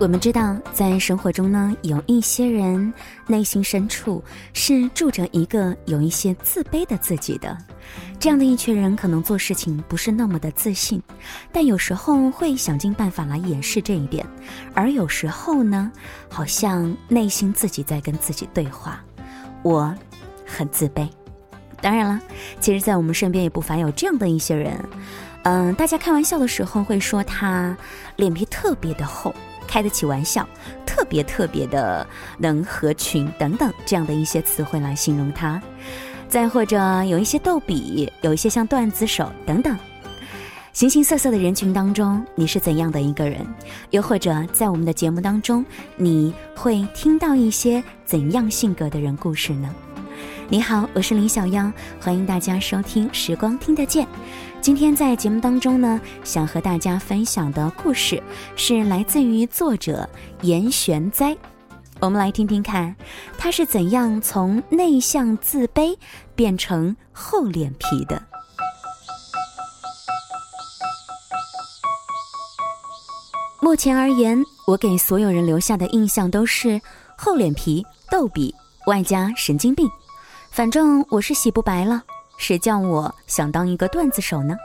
我们知道，在生活中呢，有一些人内心深处是住着一个有一些自卑的自己的。这样的一群人，可能做事情不是那么的自信，但有时候会想尽办法来掩饰这一点，而有时候呢，好像内心自己在跟自己对话：“我很自卑。”当然了，其实，在我们身边也不乏有这样的一些人。嗯，大家开玩笑的时候会说他脸皮特别的厚。开得起玩笑，特别特别的能合群等等这样的一些词汇来形容他，再或者有一些逗比，有一些像段子手等等，形形色色的人群当中，你是怎样的一个人？又或者在我们的节目当中，你会听到一些怎样性格的人故事呢？你好，我是林小妖，欢迎大家收听《时光听得见》。今天在节目当中呢，想和大家分享的故事是来自于作者严玄哉。我们来听听看，他是怎样从内向自卑变成厚脸皮的。目前而言，我给所有人留下的印象都是厚脸皮、逗比，外加神经病。反正我是洗不白了。谁叫我想当一个段子手呢？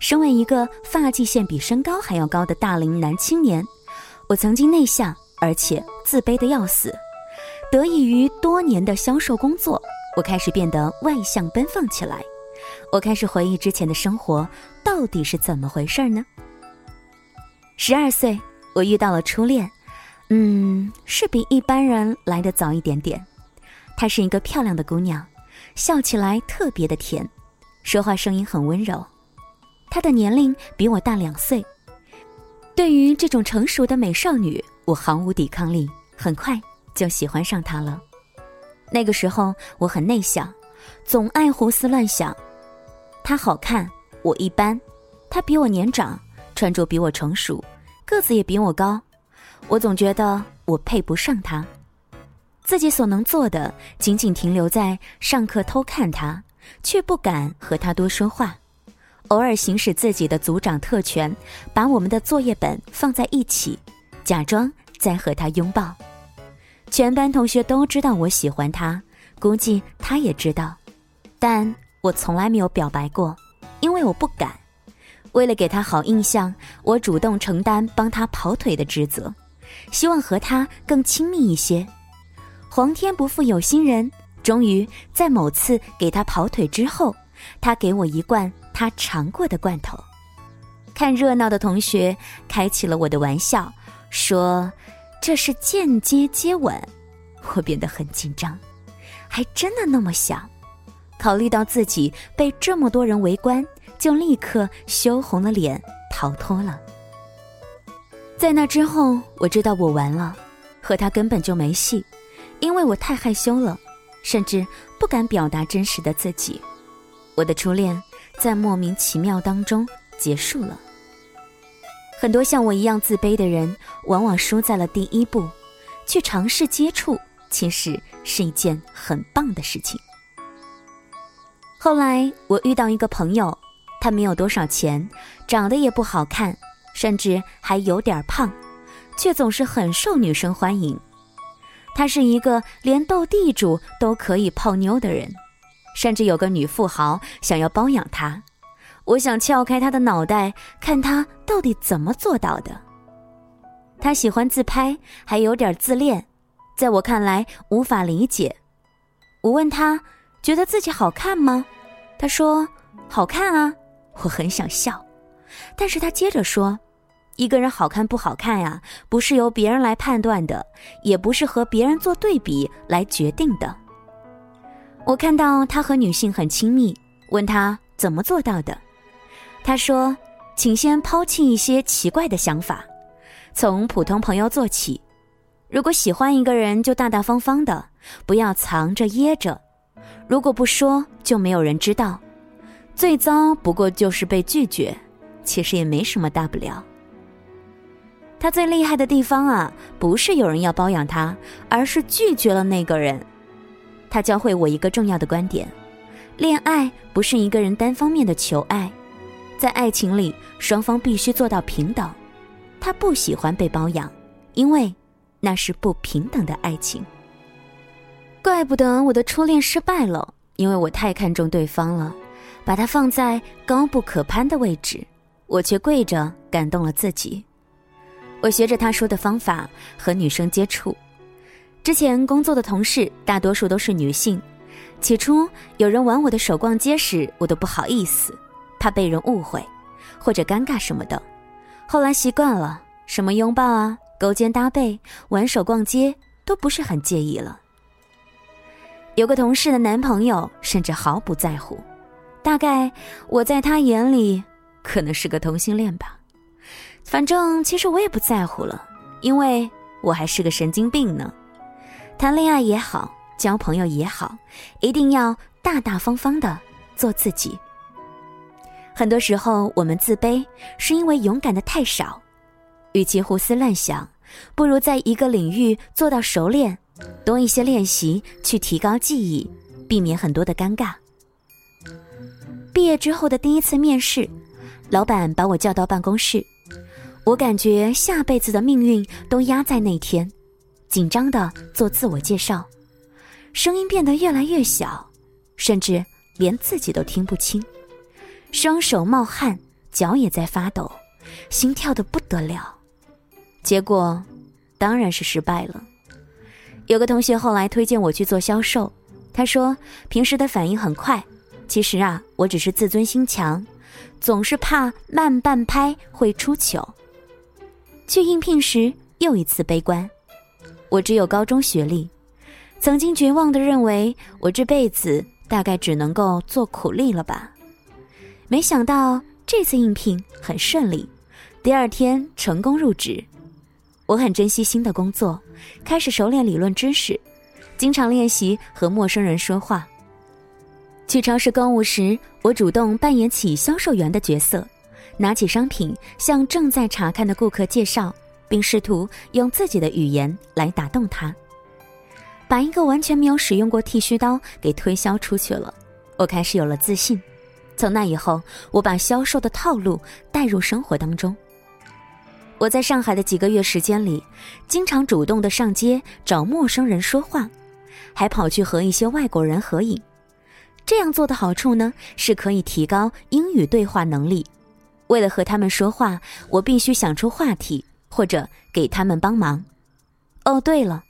身为一个发际线比身高还要高的大龄男青年，我曾经内向而且自卑的要死。得益于多年的销售工作，我开始变得外向奔放起来。我开始回忆之前的生活到底是怎么回事呢？十二岁，我遇到了初恋，嗯，是比一般人来的早一点点。她是一个漂亮的姑娘。笑起来特别的甜，说话声音很温柔。她的年龄比我大两岁。对于这种成熟的美少女，我毫无抵抗力，很快就喜欢上她了。那个时候我很内向，总爱胡思乱想。她好看，我一般；她比我年长，穿着比我成熟，个子也比我高。我总觉得我配不上她。自己所能做的，仅仅停留在上课偷看他，却不敢和他多说话。偶尔行使自己的组长特权，把我们的作业本放在一起，假装在和他拥抱。全班同学都知道我喜欢他，估计他也知道，但我从来没有表白过，因为我不敢。为了给他好印象，我主动承担帮他跑腿的职责，希望和他更亲密一些。皇天不负有心人，终于在某次给他跑腿之后，他给我一罐他尝过的罐头。看热闹的同学开起了我的玩笑，说这是间接接吻。我变得很紧张，还真的那么想。考虑到自己被这么多人围观，就立刻羞红了脸逃脱了。在那之后，我知道我完了，和他根本就没戏。因为我太害羞了，甚至不敢表达真实的自己，我的初恋在莫名其妙当中结束了。很多像我一样自卑的人，往往输在了第一步。去尝试接触，其实是一件很棒的事情。后来我遇到一个朋友，他没有多少钱，长得也不好看，甚至还有点胖，却总是很受女生欢迎。他是一个连斗地主都可以泡妞的人，甚至有个女富豪想要包养他。我想撬开他的脑袋，看他到底怎么做到的。他喜欢自拍，还有点自恋，在我看来无法理解。我问他觉得自己好看吗？他说好看啊。我很想笑，但是他接着说。一个人好看不好看呀，不是由别人来判断的，也不是和别人做对比来决定的。我看到他和女性很亲密，问他怎么做到的，他说：“请先抛弃一些奇怪的想法，从普通朋友做起。如果喜欢一个人，就大大方方的，不要藏着掖着。如果不说，就没有人知道。最糟不过就是被拒绝，其实也没什么大不了。”他最厉害的地方啊，不是有人要包养他，而是拒绝了那个人。他教会我一个重要的观点：恋爱不是一个人单方面的求爱，在爱情里，双方必须做到平等。他不喜欢被包养，因为那是不平等的爱情。怪不得我的初恋失败了，因为我太看重对方了，把他放在高不可攀的位置，我却跪着感动了自己。我学着他说的方法和女生接触，之前工作的同事大多数都是女性。起初有人挽我的手逛街时，我都不好意思，怕被人误会，或者尴尬什么的。后来习惯了，什么拥抱啊、勾肩搭背、挽手逛街都不是很介意了。有个同事的男朋友甚至毫不在乎，大概我在他眼里可能是个同性恋吧。反正其实我也不在乎了，因为我还是个神经病呢。谈恋爱也好。交朋友也好，一定要大大方方的做自己。很多时候，我们自卑是因为勇敢的太少。与其胡思乱想，不如在一个领域做到熟练，多一些练习去提高技艺，避免很多的尴尬。毕业之后的第一次面试，老板把我叫到办公室，我感觉下辈子的命运都压在那天，紧张的做自我介绍。声音变得越来越小，甚至连自己都听不清，双手冒汗，脚也在发抖，心跳的不得了。结果当然是失败了。有个同学后来推荐我去做销售，他说平时的反应很快，其实啊，我只是自尊心强，总是怕慢半拍会出糗。去应聘时又一次悲观，我只有高中学历。曾经绝望的认为，我这辈子大概只能够做苦力了吧。没想到这次应聘很顺利，第二天成功入职。我很珍惜新的工作，开始熟练理论知识，经常练习和陌生人说话。去超市购物时，我主动扮演起销售员的角色，拿起商品向正在查看的顾客介绍，并试图用自己的语言来打动他。把一个完全没有使用过剃须刀给推销出去了，我开始有了自信。从那以后，我把销售的套路带入生活当中。我在上海的几个月时间里，经常主动的上街找陌生人说话，还跑去和一些外国人合影。这样做的好处呢，是可以提高英语对话能力。为了和他们说话，我必须想出话题或者给他们帮忙。哦，对了。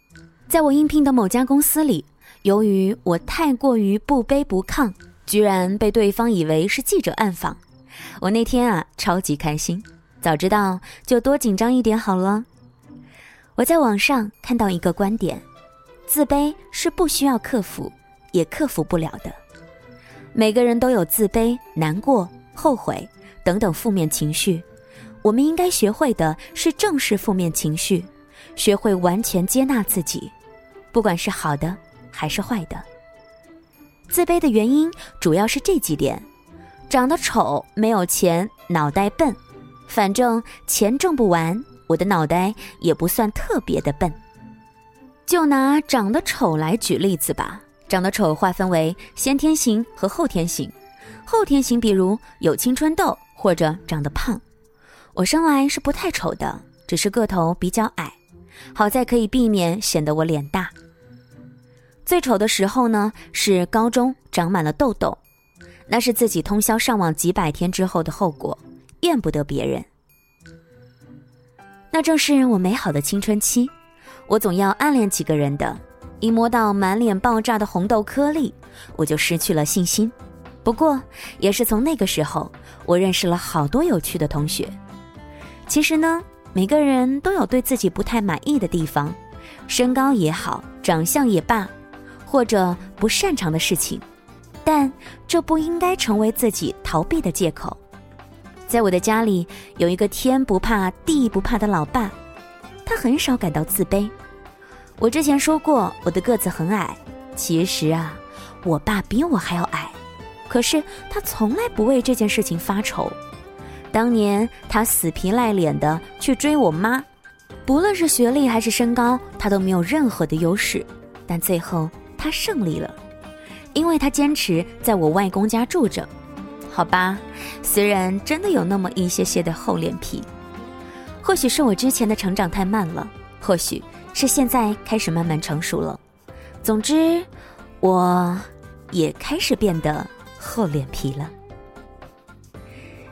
在我应聘的某家公司里，由于我太过于不卑不亢，居然被对方以为是记者暗访。我那天啊，超级开心，早知道就多紧张一点好了。我在网上看到一个观点：自卑是不需要克服，也克服不了的。每个人都有自卑、难过、后悔等等负面情绪，我们应该学会的是正视负面情绪。学会完全接纳自己，不管是好的还是坏的。自卑的原因主要是这几点：长得丑、没有钱、脑袋笨。反正钱挣不完，我的脑袋也不算特别的笨。就拿长得丑来举例子吧，长得丑划分为先天型和后天型。后天型比如有青春痘或者长得胖。我生来是不太丑的，只是个头比较矮。好在可以避免显得我脸大。最丑的时候呢，是高中长满了痘痘，那是自己通宵上网几百天之后的后果，怨不得别人。那正是我美好的青春期，我总要暗恋几个人的，一摸到满脸爆炸的红豆颗粒，我就失去了信心。不过，也是从那个时候，我认识了好多有趣的同学。其实呢。每个人都有对自己不太满意的地方，身高也好，长相也罢，或者不擅长的事情，但这不应该成为自己逃避的借口。在我的家里有一个天不怕地不怕的老爸，他很少感到自卑。我之前说过我的个子很矮，其实啊，我爸比我还要矮，可是他从来不为这件事情发愁。当年他死皮赖脸的去追我妈，不论是学历还是身高，他都没有任何的优势。但最后他胜利了，因为他坚持在我外公家住着。好吧，虽然真的有那么一些些的厚脸皮，或许是我之前的成长太慢了，或许是现在开始慢慢成熟了。总之，我也开始变得厚脸皮了。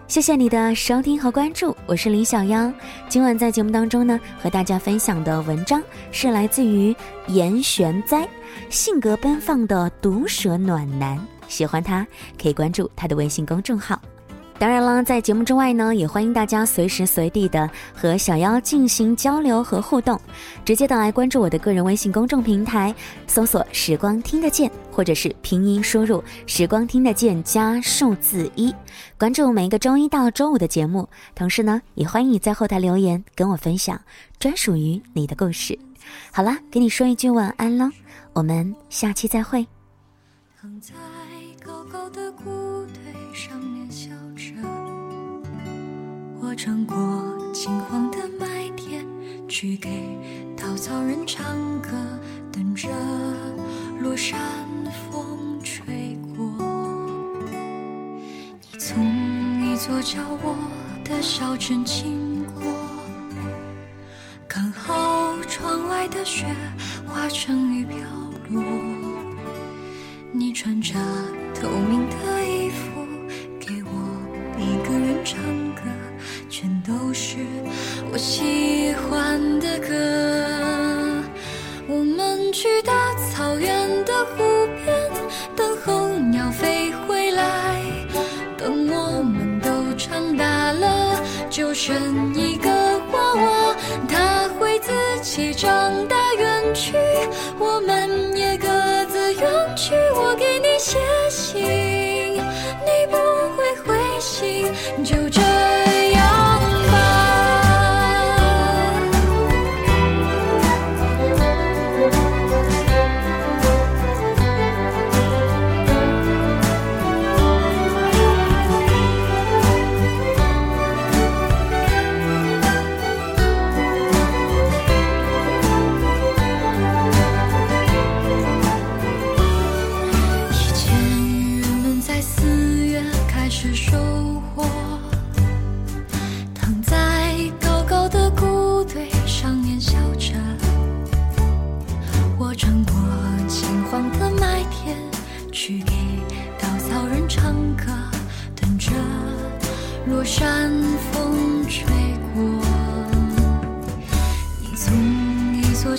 谢谢你的收听和关注，我是李小妖。今晚在节目当中呢，和大家分享的文章是来自于严玄哉，性格奔放的毒舌暖男。喜欢他，可以关注他的微信公众号。当然了，在节目之外呢，也欢迎大家随时随地的和小妖进行交流和互动，直接的来关注我的个人微信公众平台，搜索“时光听得见”或者是拼音输入“时光听得见”加数字一，关注每一个周一到周五的节目。同时呢，也欢迎你在后台留言跟我分享专属于你的故事。好了，给你说一句晚安喽，我们下期再会。躺在高高的谷堆上面笑，穿过金黄的麦田，去给稻草人唱歌，等着落山风吹过。你从一座叫我的小镇经过，刚好窗外的雪化成雨飘落。你穿着透明的我们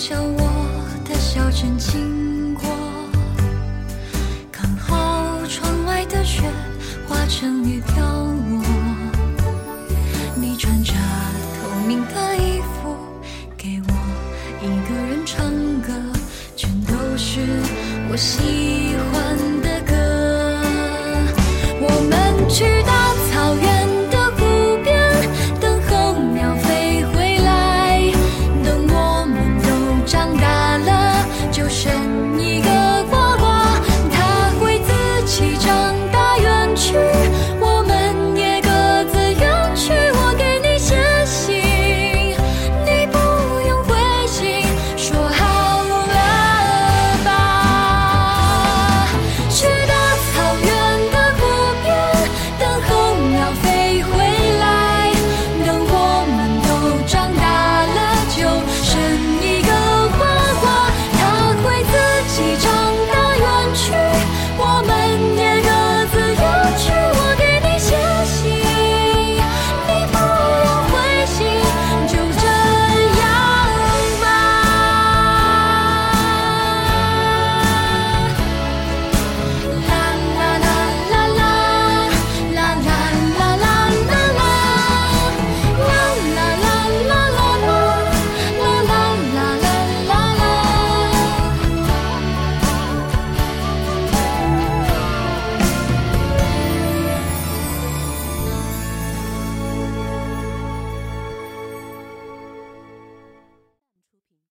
像我的小镇经过，刚好窗外的雪化成雨飘。